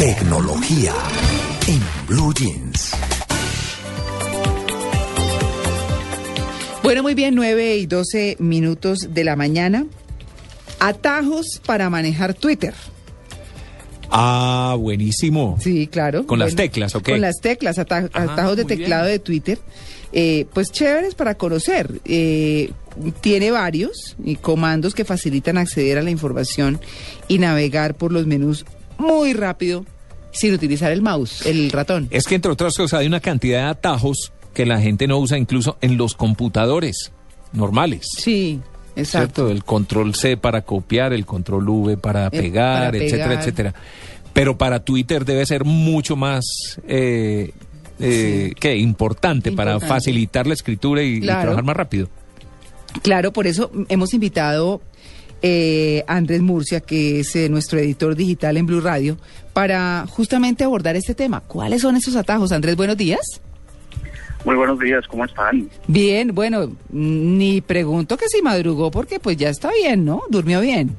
Tecnología en Blue Jeans. Bueno, muy bien, 9 y 12 minutos de la mañana. Atajos para manejar Twitter. Ah, buenísimo. Sí, claro. Con las teclas, ¿ok? Con las teclas, ata- Ajá, atajos de teclado bien. de Twitter. Eh, pues chéveres para conocer. Eh, tiene varios y comandos que facilitan acceder a la información y navegar por los menús muy rápido sin utilizar el mouse, el ratón. Es que entre otras cosas hay una cantidad de atajos que la gente no usa incluso en los computadores normales. Sí, exacto. ¿Cierto? El control C para copiar, el control V para Eh, pegar, para etcétera, pegar. etcétera. Pero para Twitter debe ser mucho más eh, eh, ¿qué? importante, para facilitar la escritura y, trabajar más rápido. Claro, por eso hemos invitado eh, Andrés Murcia, que es eh, nuestro editor digital en Blue Radio, para justamente abordar este tema. ¿Cuáles son esos atajos? Andrés, buenos días. Muy buenos días, ¿cómo están? Bien, bueno, ni pregunto que si madrugó porque pues ya está bien, ¿no? Durmió bien.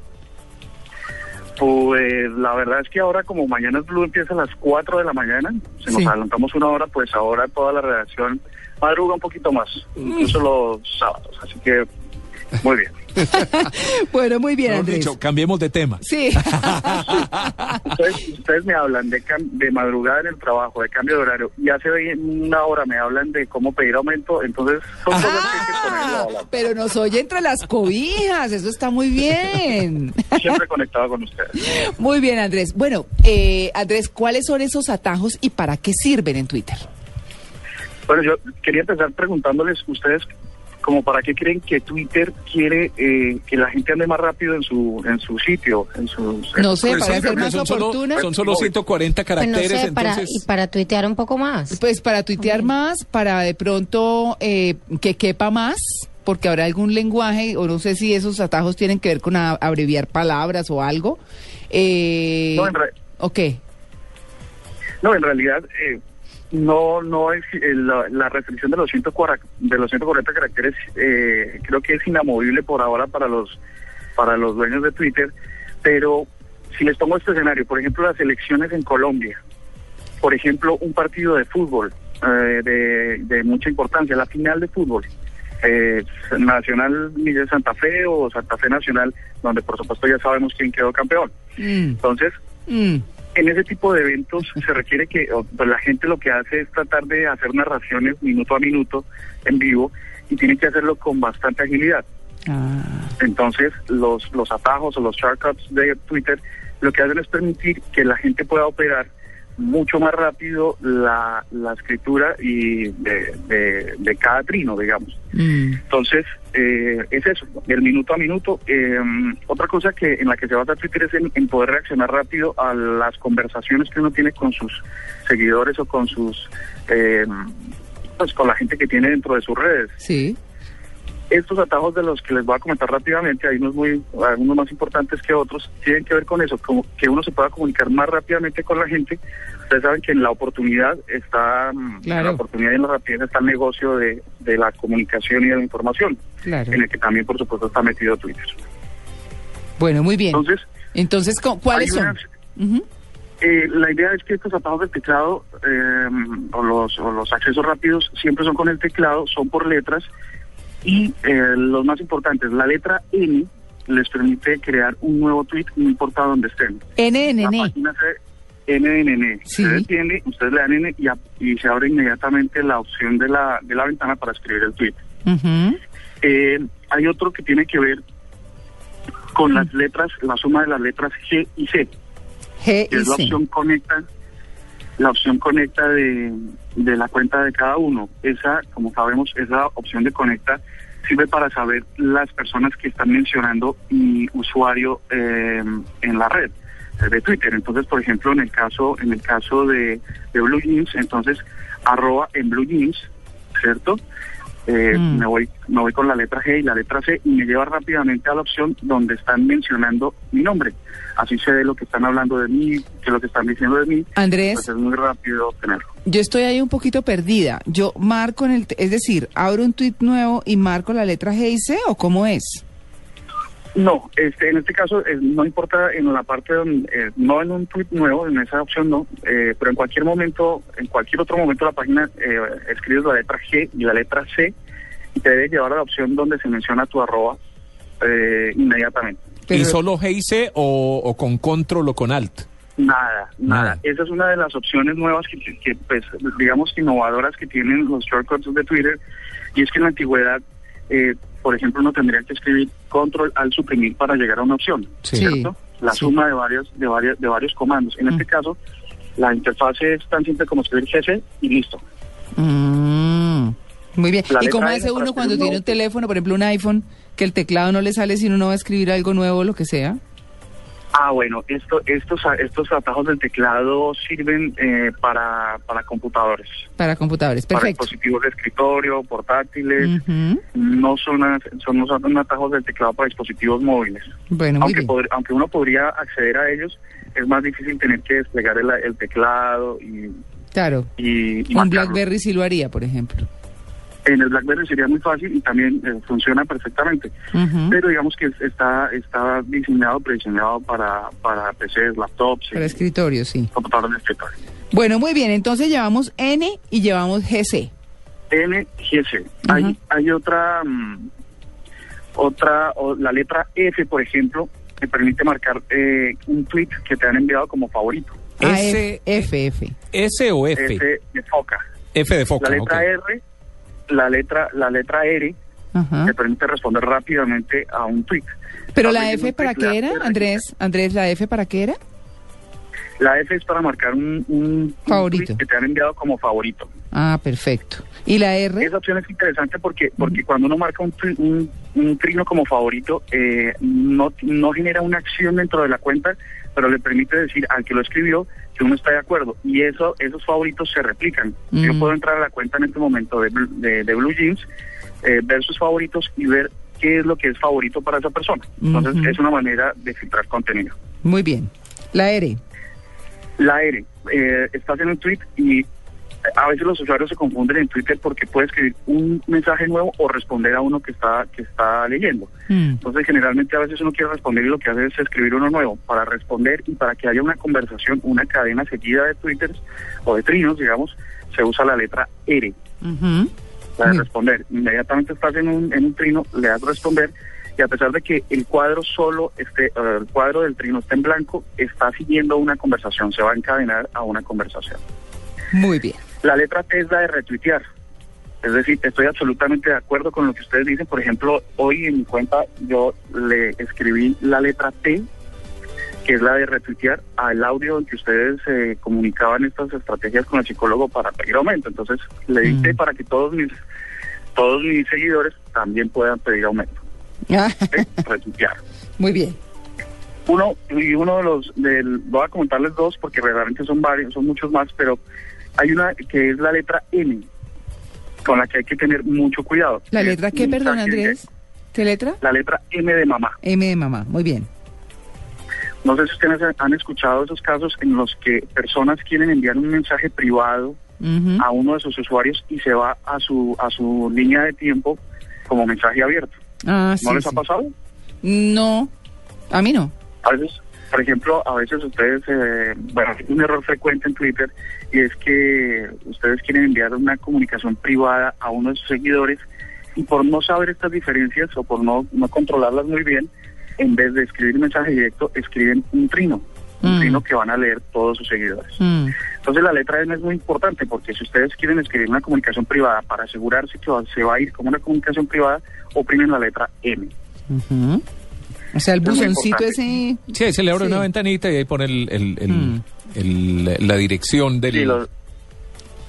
Pues la verdad es que ahora como mañana es Blue empieza a las 4 de la mañana, se nos adelantamos una hora, pues ahora toda la redacción madruga un poquito más, incluso los sábados, así que muy bien. Bueno, muy bien, Andrés. dicho, cambiemos de tema. Sí. Ustedes, ustedes me hablan de, de madrugada en el trabajo, de cambio de horario, y hace una hora me hablan de cómo pedir aumento, entonces son cosas que hay que Ah, pero nos oye entre las cobijas, eso está muy bien. Siempre conectado con ustedes. Muy bien, Andrés. Bueno, eh, Andrés, ¿cuáles son esos atajos y para qué sirven en Twitter? Bueno, yo quería empezar preguntándoles ustedes como para qué creen que Twitter quiere eh, que la gente ande más rápido en su en su sitio, en sus No sé, Pero para ser más son solo, oportuna. son solo 140 Pues no caracteres, sé, para, entonces... y para tuitear un poco más. Pues para tuitear más, para de pronto eh, que quepa más, porque habrá algún lenguaje, o no sé si esos atajos tienen que ver con a- abreviar palabras o algo. Eh, No, en re- ok, no, en realidad eh, no no es eh, la, la restricción de los 140 de los 140 caracteres eh, creo que es inamovible por ahora para los para los dueños de Twitter, pero si les pongo este escenario, por ejemplo, las elecciones en Colombia, por ejemplo, un partido de fútbol eh, de, de mucha importancia, la final de fútbol, eh, Nacional Miguel Santa Fe o Santa Fe Nacional, donde por supuesto ya sabemos quién quedó campeón. Mm, Entonces, mm, en ese tipo de eventos se requiere que pues, la gente lo que hace es tratar de hacer narraciones minuto a minuto en vivo y tiene que hacerlo con bastante agilidad. ah, Entonces, los, los atajos o los shortcuts de Twitter lo que hacen es permitir que la gente pueda operar mucho más rápido la, la escritura y de, de, de cada trino, digamos. mm. Entonces, eh, es eso, del minuto a minuto. Eh, otra cosa que en la que se basa Twitter es en, en poder reaccionar rápido a las conversaciones que uno tiene con sus seguidores o con sus, eh, pues con la gente que tiene dentro de sus redes. Sí, Estos atajos de los que les voy a comentar rápidamente, hay unos muy, algunos más importantes que otros, tienen que ver con eso, como que uno se pueda comunicar más rápidamente con la gente. Ustedes saben que en la oportunidad está, mm, en Claro. la oportunidad y en la rapidez está el negocio de, de la comunicación y de la información, claro. en el que también, por supuesto, está metido Twitter. Bueno, muy bien. Entonces, Entonces, ¿cu- ¿cuáles son? eh, la idea es que estos atajos del teclado eh, o, los, o los accesos rápidos siempre son con el teclado, son por letras y eh, los más importantes, la letra N les permite crear un nuevo tweet, no importa dónde estén. La NNN. página se NNN. Sí. Ustedes tienen, ustedes le dan N y, a- y se abre inmediatamente la opción de la, de la ventana para escribir el tweet. Eh, hay otro que tiene que ver con las letras, la suma de las letras G y C. G y es la opción conecta la opción conecta de, de la cuenta de cada uno. Esa como sabemos esa opción de conecta sirve para saber las personas que están mencionando mi usuario eh, en la red eh, de Twitter. Entonces por ejemplo en el caso en el caso de, de Blue Jeans entonces arroba en Blue Jeans cierto Eh, Mm. me voy me voy con la letra G y la letra C y me lleva rápidamente a la opción donde están mencionando mi nombre así sé de lo que están hablando de mí que lo que están diciendo de mí Andrés, pues es muy rápido obtenerlo yo estoy ahí un poquito perdida. Yo marco en el, es decir, abro un tweet nuevo y marco la letra G y C o cómo es? No, este, en este caso eh, no importa en la parte donde, eh, no en un tweet nuevo, en esa opción no, eh, pero en cualquier momento, en cualquier otro momento de la página eh, escribes la letra G y la letra C y te debe llevar a la opción donde se menciona tu arroba eh, inmediatamente. ¿Y solo G y C o, o con control o con alt? Nada, nada, Nada. Esa es una de las opciones nuevas que, que, pues, digamos, innovadoras que tienen los shortcuts de Twitter. Y es que en la antigüedad, eh, por ejemplo, uno tendría que escribir control al suprimir para llegar a una opción, Sí. ¿cierto? La Sí. suma de varios, de varios, de varios comandos. En este Mm. caso, la interfase es tan simple como escribir GC y listo. Mm, muy bien. La ¿Y cómo hace uno cuando tiene un teléfono, por ejemplo un iPhone, que el teclado no le sale si uno no va a escribir algo nuevo o lo que sea? Ah, bueno, esto, estos, estos atajos del teclado sirven eh, para, para computadores, Para computadores, para perfecto. dispositivos de escritorio, portátiles. No son, son, son atajos del teclado para dispositivos móviles. Bueno, muy Aunque, bien. pod- aunque uno podría acceder a ellos, es más difícil tener que desplegar el, el teclado y, Claro. y, y Un marcarlo. BlackBerry sí lo haría, por ejemplo. En el BlackBerry sería muy fácil y también eh, funciona perfectamente. Pero digamos que es- está está diseñado, prediseñado para, para PCs, laptops Para y escritorio, sí. computadores de escritorio. Bueno, muy bien. Entonces llevamos N y llevamos GC. NGC. Ajá. Hay, hay otra, mm, otra, o la letra F, por ejemplo, que permite marcar eh, un tweet que te han enviado como favorito. Ah, S, F, F. S o F? F de foca. F de foca. la letra. R, la letra, la letra R, Ajá. te permite responder rápidamente a un tweet. Pero la F para qué era, Andrés? Andrés, ¿la F para qué era? La F es para marcar un, un, Favorito. que te han enviado como favorito. Ah, perfecto. ¿Y la R? Esa opción es interesante porque porque cuando uno marca un, un trino como favorito, eh, no, no genera una acción dentro de la cuenta, pero le permite decir al que lo escribió que uno está de acuerdo. Y eso esos favoritos se replican. Yo Mm. puedo entrar a la cuenta en este momento de, de, de Blue Jeans, eh, ver sus favoritos y ver qué es lo que es favorito para esa persona. Entonces es una manera de filtrar contenido. Muy bien. La R. La R, eh, estás en un tweet y a veces los usuarios se confunden en Twitter porque puede escribir un mensaje nuevo o responder a uno que está que está leyendo. Mm. Entonces generalmente a veces uno quiere responder y lo que hace es escribir uno nuevo para responder y para que haya una conversación, una cadena seguida de twitters o de trinos, digamos, se usa la letra R, Muy- responder. Inmediatamente estás en un, en un trino, le das responder y a pesar de que el cuadro solo esté, el cuadro del trino esté en blanco, está siguiendo una conversación, se va a encadenar a una conversación. Muy bien. La letra T es la de retuitear. Es decir, estoy absolutamente de acuerdo con lo que ustedes dicen. Por ejemplo, hoy en mi cuenta yo le escribí la letra T, que es la de retuitear, al audio en que ustedes eh, comunicaban estas estrategias con el psicólogo para pedir aumento. Entonces le di Mm. Para que todos mis todos mis seguidores también puedan pedir aumento. Ah, ¿sí? retuitear. Muy bien. Uno y uno de los del voy a comentarles dos porque realmente son varios, son muchos más, pero hay una que es la letra M con la que hay que tener mucho cuidado. ¿La letra qué, perdón, Andrés? ¿Qué letra? La letra M de mamá. M de mamá. Muy bien. No sé si ustedes han escuchado esos casos en los que personas quieren enviar un mensaje privado a uno de sus usuarios y se va a su a su línea de tiempo como mensaje abierto. Ah, ¿No sí, les ha pasado? No, a mí no. A veces, por ejemplo, a veces ustedes, eh, bueno, un error frecuente en Twitter y es que ustedes quieren enviar una comunicación privada a uno de sus seguidores y por no saber estas diferencias o por no, no controlarlas muy bien, en vez de escribir un mensaje directo, escriben un trino, un Mm. trino que van a leer todos sus seguidores. Mm. Entonces la letra M es muy importante porque si ustedes quieren escribir una comunicación privada para asegurarse que se va a ir como una comunicación privada, oprimen la letra M. Ujú. O sea, el Es buzoncito ese... Sí, ahí se le abre Sí. una ventanita y ahí pone el, el- el- Mm. el- la dirección del... Sí, los,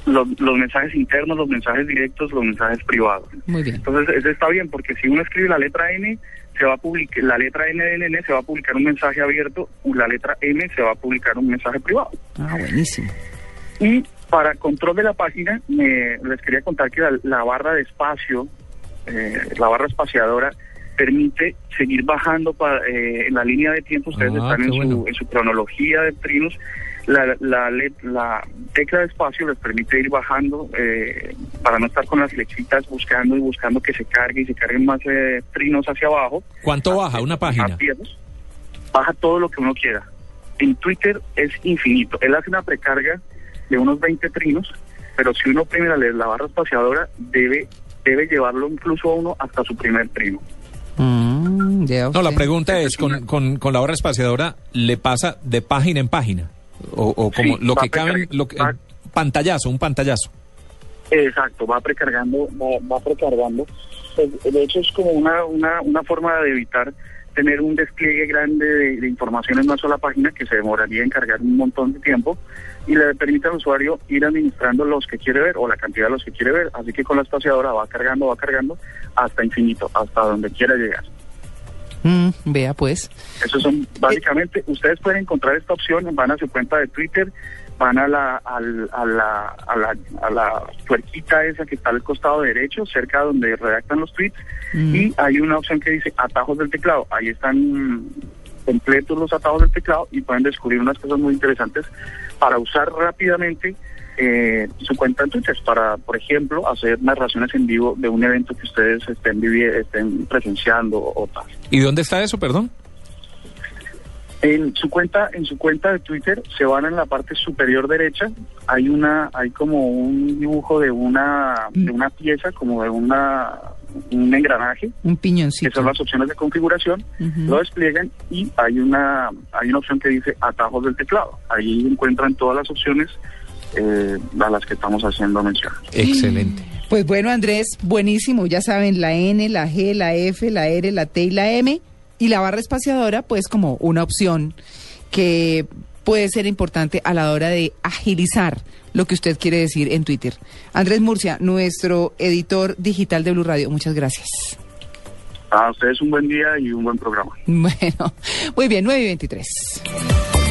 los, los mensajes internos, los mensajes directos, los mensajes privados. Muy bien. Entonces, eso está bien, porque si uno escribe la letra N, se va a publicar, la letra N de N se va a publicar un mensaje abierto, y la letra M se va a publicar un mensaje privado. Ah, buenísimo. Y para control de la página, me, les quería contar que la, la barra de espacio, eh, la barra espaciadora, permite seguir bajando pa- eh, en la línea de tiempo. Ustedes Ah, están en, bueno. su, en su cronología de trinos La, la, let- la tecla de espacio les permite ir bajando eh, para no estar con las flechitas buscando y buscando que se cargue y se carguen más eh, trinos hacia abajo. ¿Cuánto baja una página? Baja todo lo que uno quiera. En Twitter es infinito. Él hace una precarga de unos 20 trinos, pero si uno oprime la, la barra espaciadora, debe, debe llevarlo incluso a uno hasta su primer trino. Ya No, la pregunta es, con, con, con la barra espaciadora, ¿le pasa de página en página? O, o como Sí, lo que cabe, lo que- va- pantallazo, un pantallazo. Exacto, va precargando, va, va precargando. De hecho, es como una, una, una forma de evitar tener un despliegue grande de, de información en una sola página que se demoraría en cargar un montón de tiempo y le permite al usuario ir administrando los que quiere ver o la cantidad de los que quiere ver. Así que con la espaciadora va cargando, va cargando hasta infinito, hasta donde quiera llegar. Mm, vea pues. Eso son básicamente, ustedes pueden encontrar esta opción, van a su cuenta de Twitter, van a la, al- a la, a la, a la puerquita esa que está al costado derecho, cerca donde redactan los tweets, Mm. y hay una opción que dice atajos del teclado. Ahí están completos los atajos del teclado y pueden descubrir unas cosas muy interesantes para usar rápidamente eh, su cuenta en Twitter para, por ejemplo, hacer narraciones en vivo de un evento que ustedes estén, estén presenciando o tal. ¿Y dónde está eso, perdón? En su cuenta, en su cuenta de Twitter, se van en la parte superior derecha, hay una, hay como un dibujo de una, de una pieza, como de una, un engranaje, Un que piñoncito. son las opciones de configuración, lo despliegan y hay una, hay una opción que dice atajos del teclado. Ahí encuentran todas las opciones eh, a las que estamos haciendo mención. Excelente. Pues bueno, Andrés, buenísimo. Ya saben, la N, la G, la F, la R, la T y la M. Y la barra espaciadora, pues como una opción que puede ser importante a la hora de agilizar lo que usted quiere decir en Twitter. Andrés Murcia, nuestro editor digital de Blue Radio, muchas gracias. A ustedes un buen día y un buen programa. Bueno, muy bien, 9 y 23.